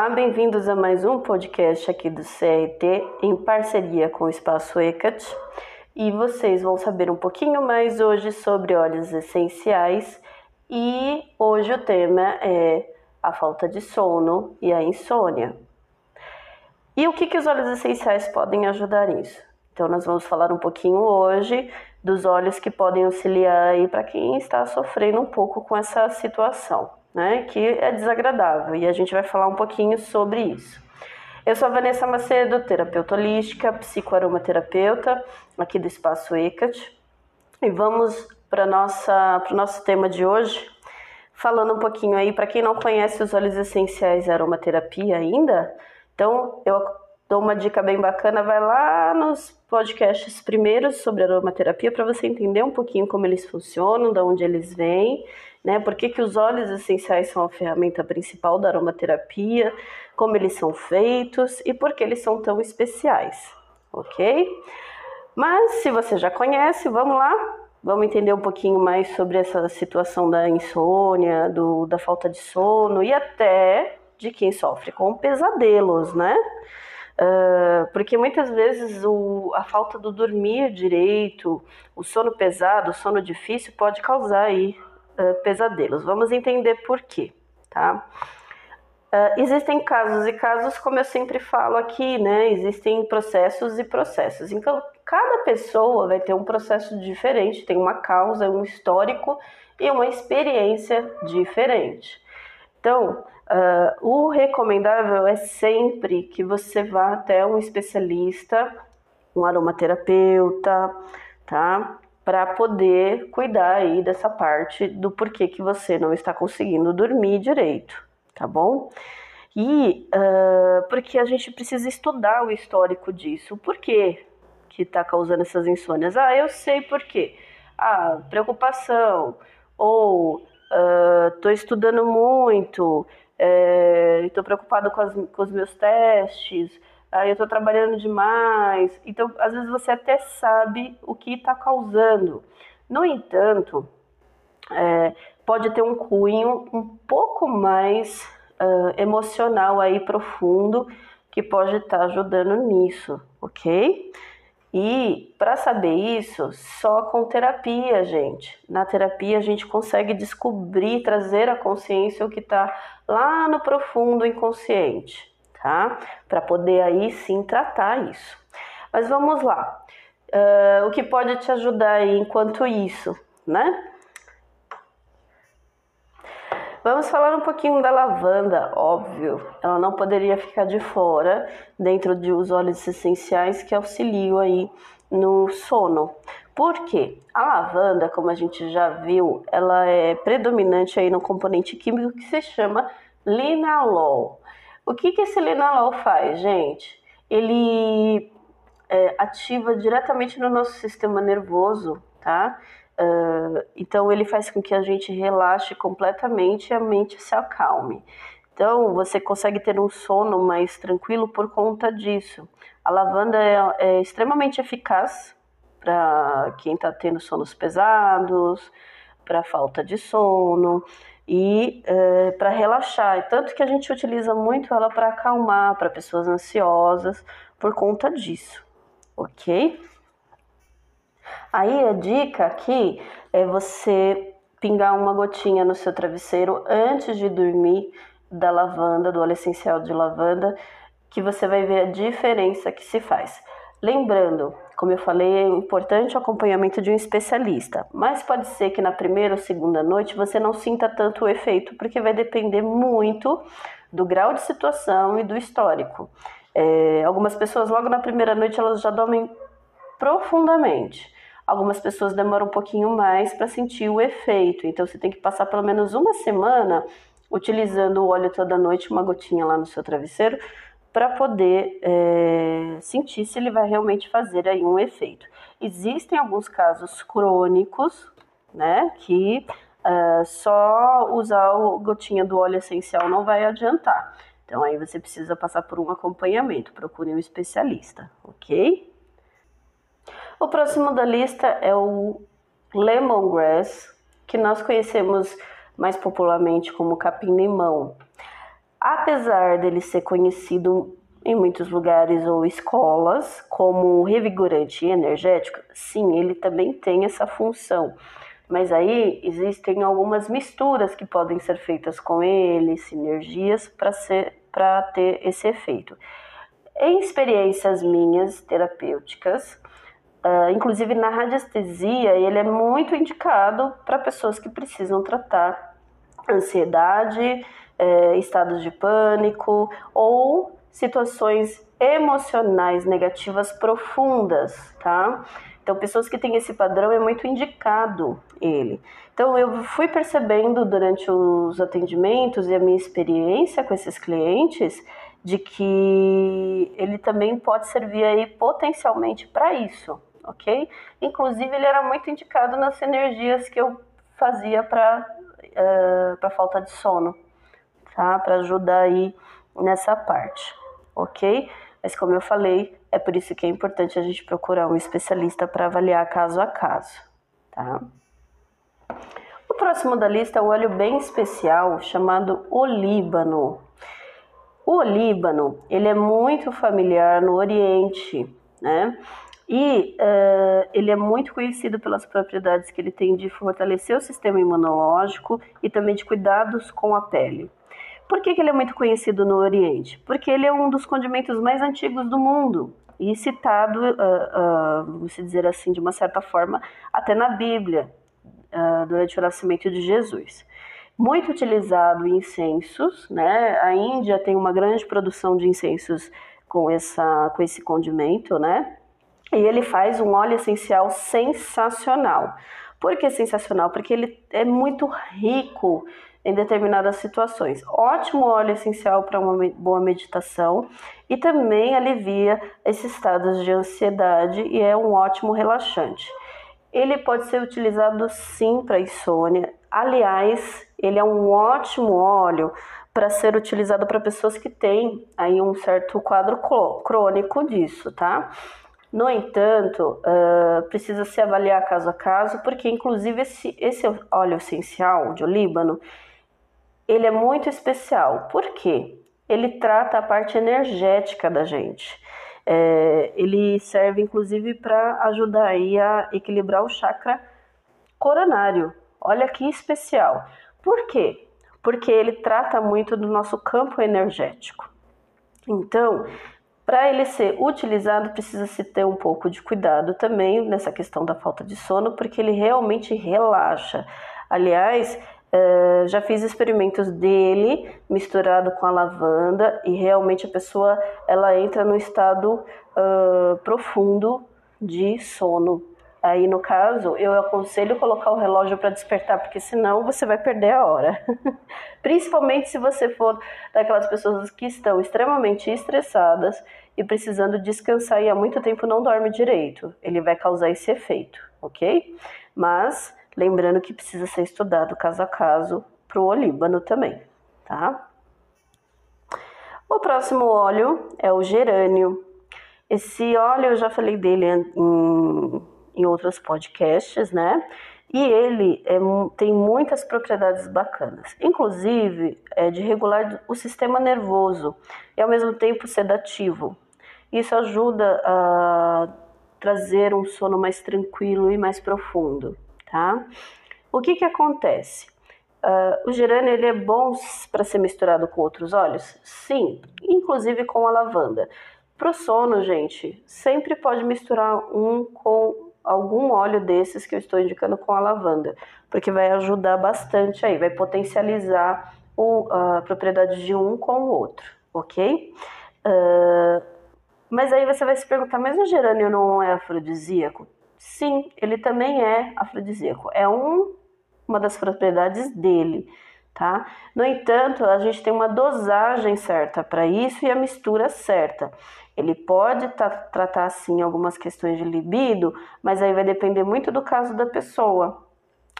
Olá, bem-vindos a mais um podcast aqui do CRT em parceria com o Espaço ECAT. E vocês vão saber um pouquinho mais hoje sobre óleos essenciais e hoje o tema é a falta de sono e a insônia. E o que, que os óleos essenciais podem ajudar nisso? Então, nós vamos falar um pouquinho hoje dos óleos que podem auxiliar aí para quem está sofrendo um pouco com essa situação né, que é desagradável, e a gente vai falar um pouquinho sobre isso. Eu sou a Vanessa Macedo, terapeuta holística, psicoaromaterapeuta, aqui do Espaço ECAT, e vamos para o nosso tema de hoje, falando um pouquinho aí, para quem não conhece os óleos essenciais e aromaterapia ainda, então eu dou uma dica bem bacana, vai lá nos podcasts primeiros sobre aromaterapia para você entender um pouquinho como eles funcionam, de onde eles vêm né? Por que, que os óleos essenciais são a ferramenta principal da aromaterapia, como eles são feitos e por que eles são tão especiais, ok? Mas se você já conhece, vamos lá, vamos entender um pouquinho mais sobre essa situação da insônia, do, da falta de sono e até de quem sofre com pesadelos, né? Uh, porque muitas vezes o, a falta do dormir direito, o sono pesado, o sono difícil pode causar aí pesadelos. Vamos entender por quê, tá? Uh, existem casos e casos, como eu sempre falo aqui, né? Existem processos e processos. Então, cada pessoa vai ter um processo diferente, tem uma causa, um histórico e uma experiência diferente. Então, uh, o recomendável é sempre que você vá até um especialista, um aromaterapeuta, tá? Para poder cuidar aí dessa parte do porquê que você não está conseguindo dormir direito, tá bom? E uh, porque a gente precisa estudar o histórico disso, o porquê que está causando essas insônias. Ah, eu sei por quê. Ah, preocupação, ou estou uh, estudando muito, estou é, preocupado com, as, com os meus testes, ah, eu estou trabalhando demais. Então, às vezes você até sabe o que está causando. No entanto, é, pode ter um cunho um pouco mais uh, emocional aí profundo que pode estar tá ajudando nisso, ok? E para saber isso, só com terapia, gente. Na terapia a gente consegue descobrir, trazer à consciência o que está lá no profundo inconsciente tá? Para poder aí sim tratar isso. Mas vamos lá. Uh, o que pode te ajudar aí enquanto isso, né? Vamos falar um pouquinho da lavanda, óbvio. Ela não poderia ficar de fora dentro de os óleos essenciais que auxiliam aí no sono. Por quê? A lavanda, como a gente já viu, ela é predominante aí no componente químico que se chama linalol. O que, que esse linalol faz, gente? Ele é, ativa diretamente no nosso sistema nervoso, tá? Uh, então ele faz com que a gente relaxe completamente e a mente se acalme. Então você consegue ter um sono mais tranquilo por conta disso. A lavanda é, é extremamente eficaz para quem está tendo sonos pesados, para falta de sono e é, para relaxar. Tanto que a gente utiliza muito ela para acalmar, para pessoas ansiosas, por conta disso, ok? Aí a dica aqui é você pingar uma gotinha no seu travesseiro antes de dormir da lavanda, do óleo essencial de lavanda, que você vai ver a diferença que se faz. Lembrando, como eu falei, é importante o acompanhamento de um especialista, mas pode ser que na primeira ou segunda noite você não sinta tanto o efeito, porque vai depender muito do grau de situação e do histórico. É, algumas pessoas, logo na primeira noite, elas já dormem profundamente. Algumas pessoas demoram um pouquinho mais para sentir o efeito, então você tem que passar pelo menos uma semana utilizando o óleo toda noite, uma gotinha lá no seu travesseiro, para poder é, sentir se ele vai realmente fazer aí um efeito. Existem alguns casos crônicos, né, que uh, só usar o gotinha do óleo essencial não vai adiantar. Então aí você precisa passar por um acompanhamento, procure um especialista, ok? O próximo da lista é o lemongrass, que nós conhecemos mais popularmente como capim-limão. Apesar dele ser conhecido em muitos lugares ou escolas como revigorante e energético, sim, ele também tem essa função. Mas aí existem algumas misturas que podem ser feitas com ele, sinergias para ter esse efeito. Em experiências minhas terapêuticas, uh, inclusive na radiestesia, ele é muito indicado para pessoas que precisam tratar ansiedade, eh, estados de pânico ou situações emocionais negativas profundas, tá? Então, pessoas que têm esse padrão é muito indicado ele. Então, eu fui percebendo durante os atendimentos e a minha experiência com esses clientes de que ele também pode servir aí potencialmente para isso, ok? Inclusive, ele era muito indicado nas energias que eu fazia para uh, eh, falta de sono, tá? Para ajudar aí nessa parte, ok? Mas como eu falei, é por isso que é importante a gente procurar um especialista para avaliar caso a caso, tá? O próximo da lista é um óleo bem especial chamado olíbano. O olíbano, ele é muito familiar no Oriente, né? E uh, ele é muito conhecido pelas propriedades que ele tem de fortalecer o sistema imunológico e também de cuidados com a pele. Por que, que ele é muito conhecido no Oriente? Porque ele é um dos condimentos mais antigos do mundo e citado, uh, uh, vamos dizer assim, de uma certa forma, até na Bíblia, uh, durante o nascimento de Jesus muito utilizado em incensos, né? A Índia tem uma grande produção de incensos com, essa, com esse condimento, né? E ele faz um óleo essencial sensacional. Por que sensacional? Porque ele é muito rico em determinadas situações. Ótimo óleo essencial para uma boa meditação e também alivia esses estados de ansiedade e é um ótimo relaxante. Ele pode ser utilizado sim para insônia. Aliás, ele é um ótimo óleo para ser utilizado para pessoas que têm aí um certo quadro crônico disso, tá? No entanto, uh, precisa se avaliar caso a caso, porque inclusive esse, esse óleo essencial de olíbano, ele é muito especial. Por quê? Ele trata a parte energética da gente. É, ele serve inclusive para ajudar aí a equilibrar o chakra coronário. Olha que especial. Por quê? Porque ele trata muito do nosso campo energético. Então, para ele ser utilizado, precisa se ter um pouco de cuidado também nessa questão da falta de sono, porque ele realmente relaxa. Aliás, Uh, já fiz experimentos dele misturado com a lavanda e realmente a pessoa ela entra no estado uh, profundo de sono. Aí no caso eu aconselho colocar o relógio para despertar porque senão você vai perder a hora. Principalmente se você for daquelas pessoas que estão extremamente estressadas e precisando descansar e há muito tempo não dorme direito. Ele vai causar esse efeito, ok? Mas Lembrando que precisa ser estudado caso a caso para o olíbano também, tá? O próximo óleo é o gerânio. Esse óleo eu já falei dele em, em outros podcasts, né? E ele é, tem muitas propriedades bacanas, inclusive é de regular o sistema nervoso e ao mesmo tempo sedativo. Isso ajuda a trazer um sono mais tranquilo e mais profundo tá? O que que acontece? Uh, o gerânio ele é bom para ser misturado com outros óleos? Sim, inclusive com a lavanda. Para o sono, gente, sempre pode misturar um com algum óleo desses que eu estou indicando com a lavanda, porque vai ajudar bastante aí, vai potencializar o, a propriedade de um com o outro, ok? Uh, mas aí você vai se perguntar, mas o gerânio não é afrodisíaco? Sim, ele também é afrodisíaco. É um, uma das propriedades dele, tá? No entanto, a gente tem uma dosagem certa para isso e a mistura certa. Ele pode tratar sim algumas questões de libido, mas aí vai depender muito do caso da pessoa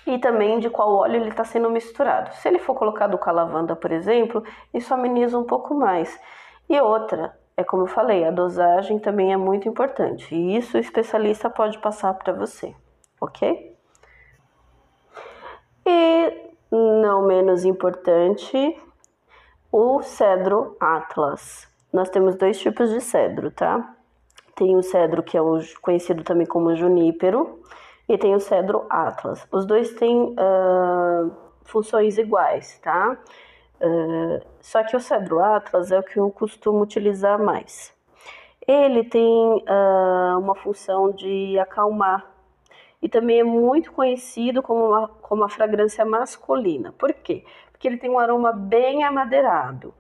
e também de qual óleo ele está sendo misturado. Se ele for colocado com a lavanda, por exemplo, isso ameniza um pouco mais. E outra, é como eu falei, a dosagem também é muito importante e isso o especialista pode passar para você, ok? E não menos importante, o cedro Atlas. Nós temos dois tipos de cedro, tá? Tem o cedro que é conhecido também como junípero e tem o cedro Atlas. Os dois têm uh, funções iguais, tá? Uh, só que o cedro Atlas é o que eu costumo utilizar mais. Ele tem uh, uma função de acalmar e também é muito conhecido como uma, como uma fragrância masculina. Por quê? Porque ele tem um aroma bem amadeirado.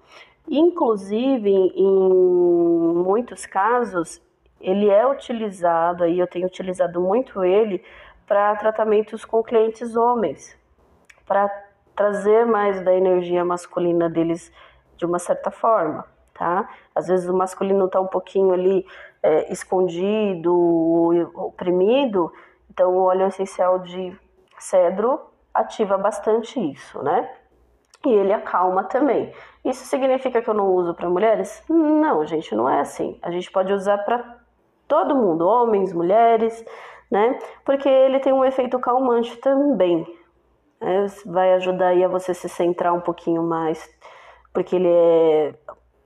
Inclusive, em muitos casos, ele é utilizado, aí eu tenho utilizado muito ele para tratamentos com clientes homens, para trazer mais da energia masculina deles de uma certa forma, tá? Às vezes o masculino está um pouquinho ali é, escondido, oprimido, então o óleo essencial de cedro ativa bastante isso, né? E ele acalma também. Isso significa que eu não uso para mulheres? Não, gente, não é assim. A gente pode usar para todo mundo, homens, mulheres, né? Porque ele tem um efeito calmante também. Né? Vai ajudar aí a você se centrar um pouquinho mais, porque ele é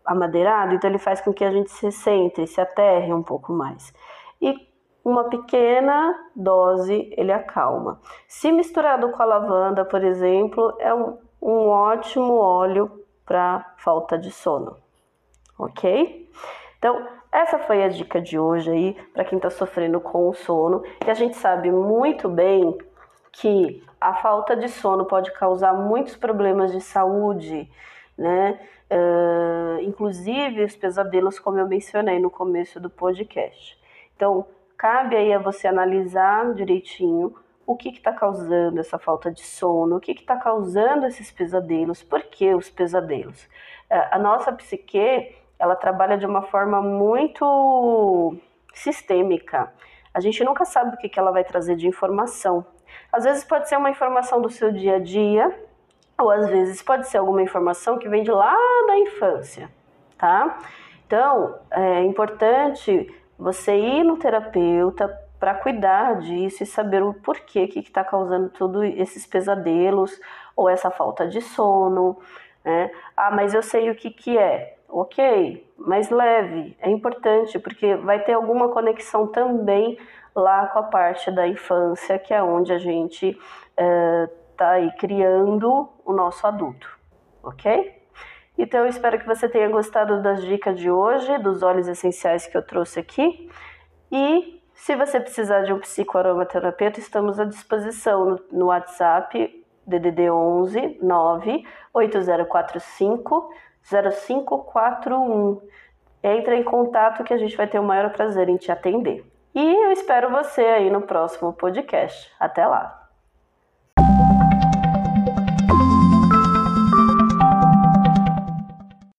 amadeirado, então ele faz com que a gente se centre, se aterre um pouco mais. E uma pequena dose ele acalma. Se misturado com a lavanda, por exemplo, é um, um ótimo óleo para falta de sono, ok? Então, essa foi a dica de hoje aí para quem está sofrendo com o sono. E a gente sabe muito bem que a falta de sono pode causar muitos problemas de saúde, né? Uh, inclusive os pesadelos, como eu mencionei no começo do podcast. Então, cabe aí a você analisar direitinho o que está causando essa falta de sono, o que está causando esses pesadelos, por que os pesadelos. Uh, a nossa psique ela trabalha de uma forma muito sistêmica. A gente nunca sabe o que, que ela vai trazer de informação. Às vezes pode ser uma informação do seu dia a dia, ou às vezes pode ser alguma informação que vem de lá da infância, tá? Então, é importante você ir no terapeuta para cuidar disso e saber o porquê que está causando todos esses pesadelos ou essa falta de sono, né? Ah, mas eu sei o que, que é. Ok, mas leve, é importante, porque vai ter alguma conexão também lá com a parte da infância, que é onde a gente está aí criando o nosso adulto, ok? Então eu espero que você tenha gostado das dicas de hoje, dos óleos essenciais que eu trouxe aqui. E se você precisar de um psicoaromaterapeuta, estamos à disposição no, WhatsApp DDD 11 9 8045 0541. Entre em contato que a gente vai ter o maior prazer em te atender. E eu espero você aí no próximo podcast. Até lá!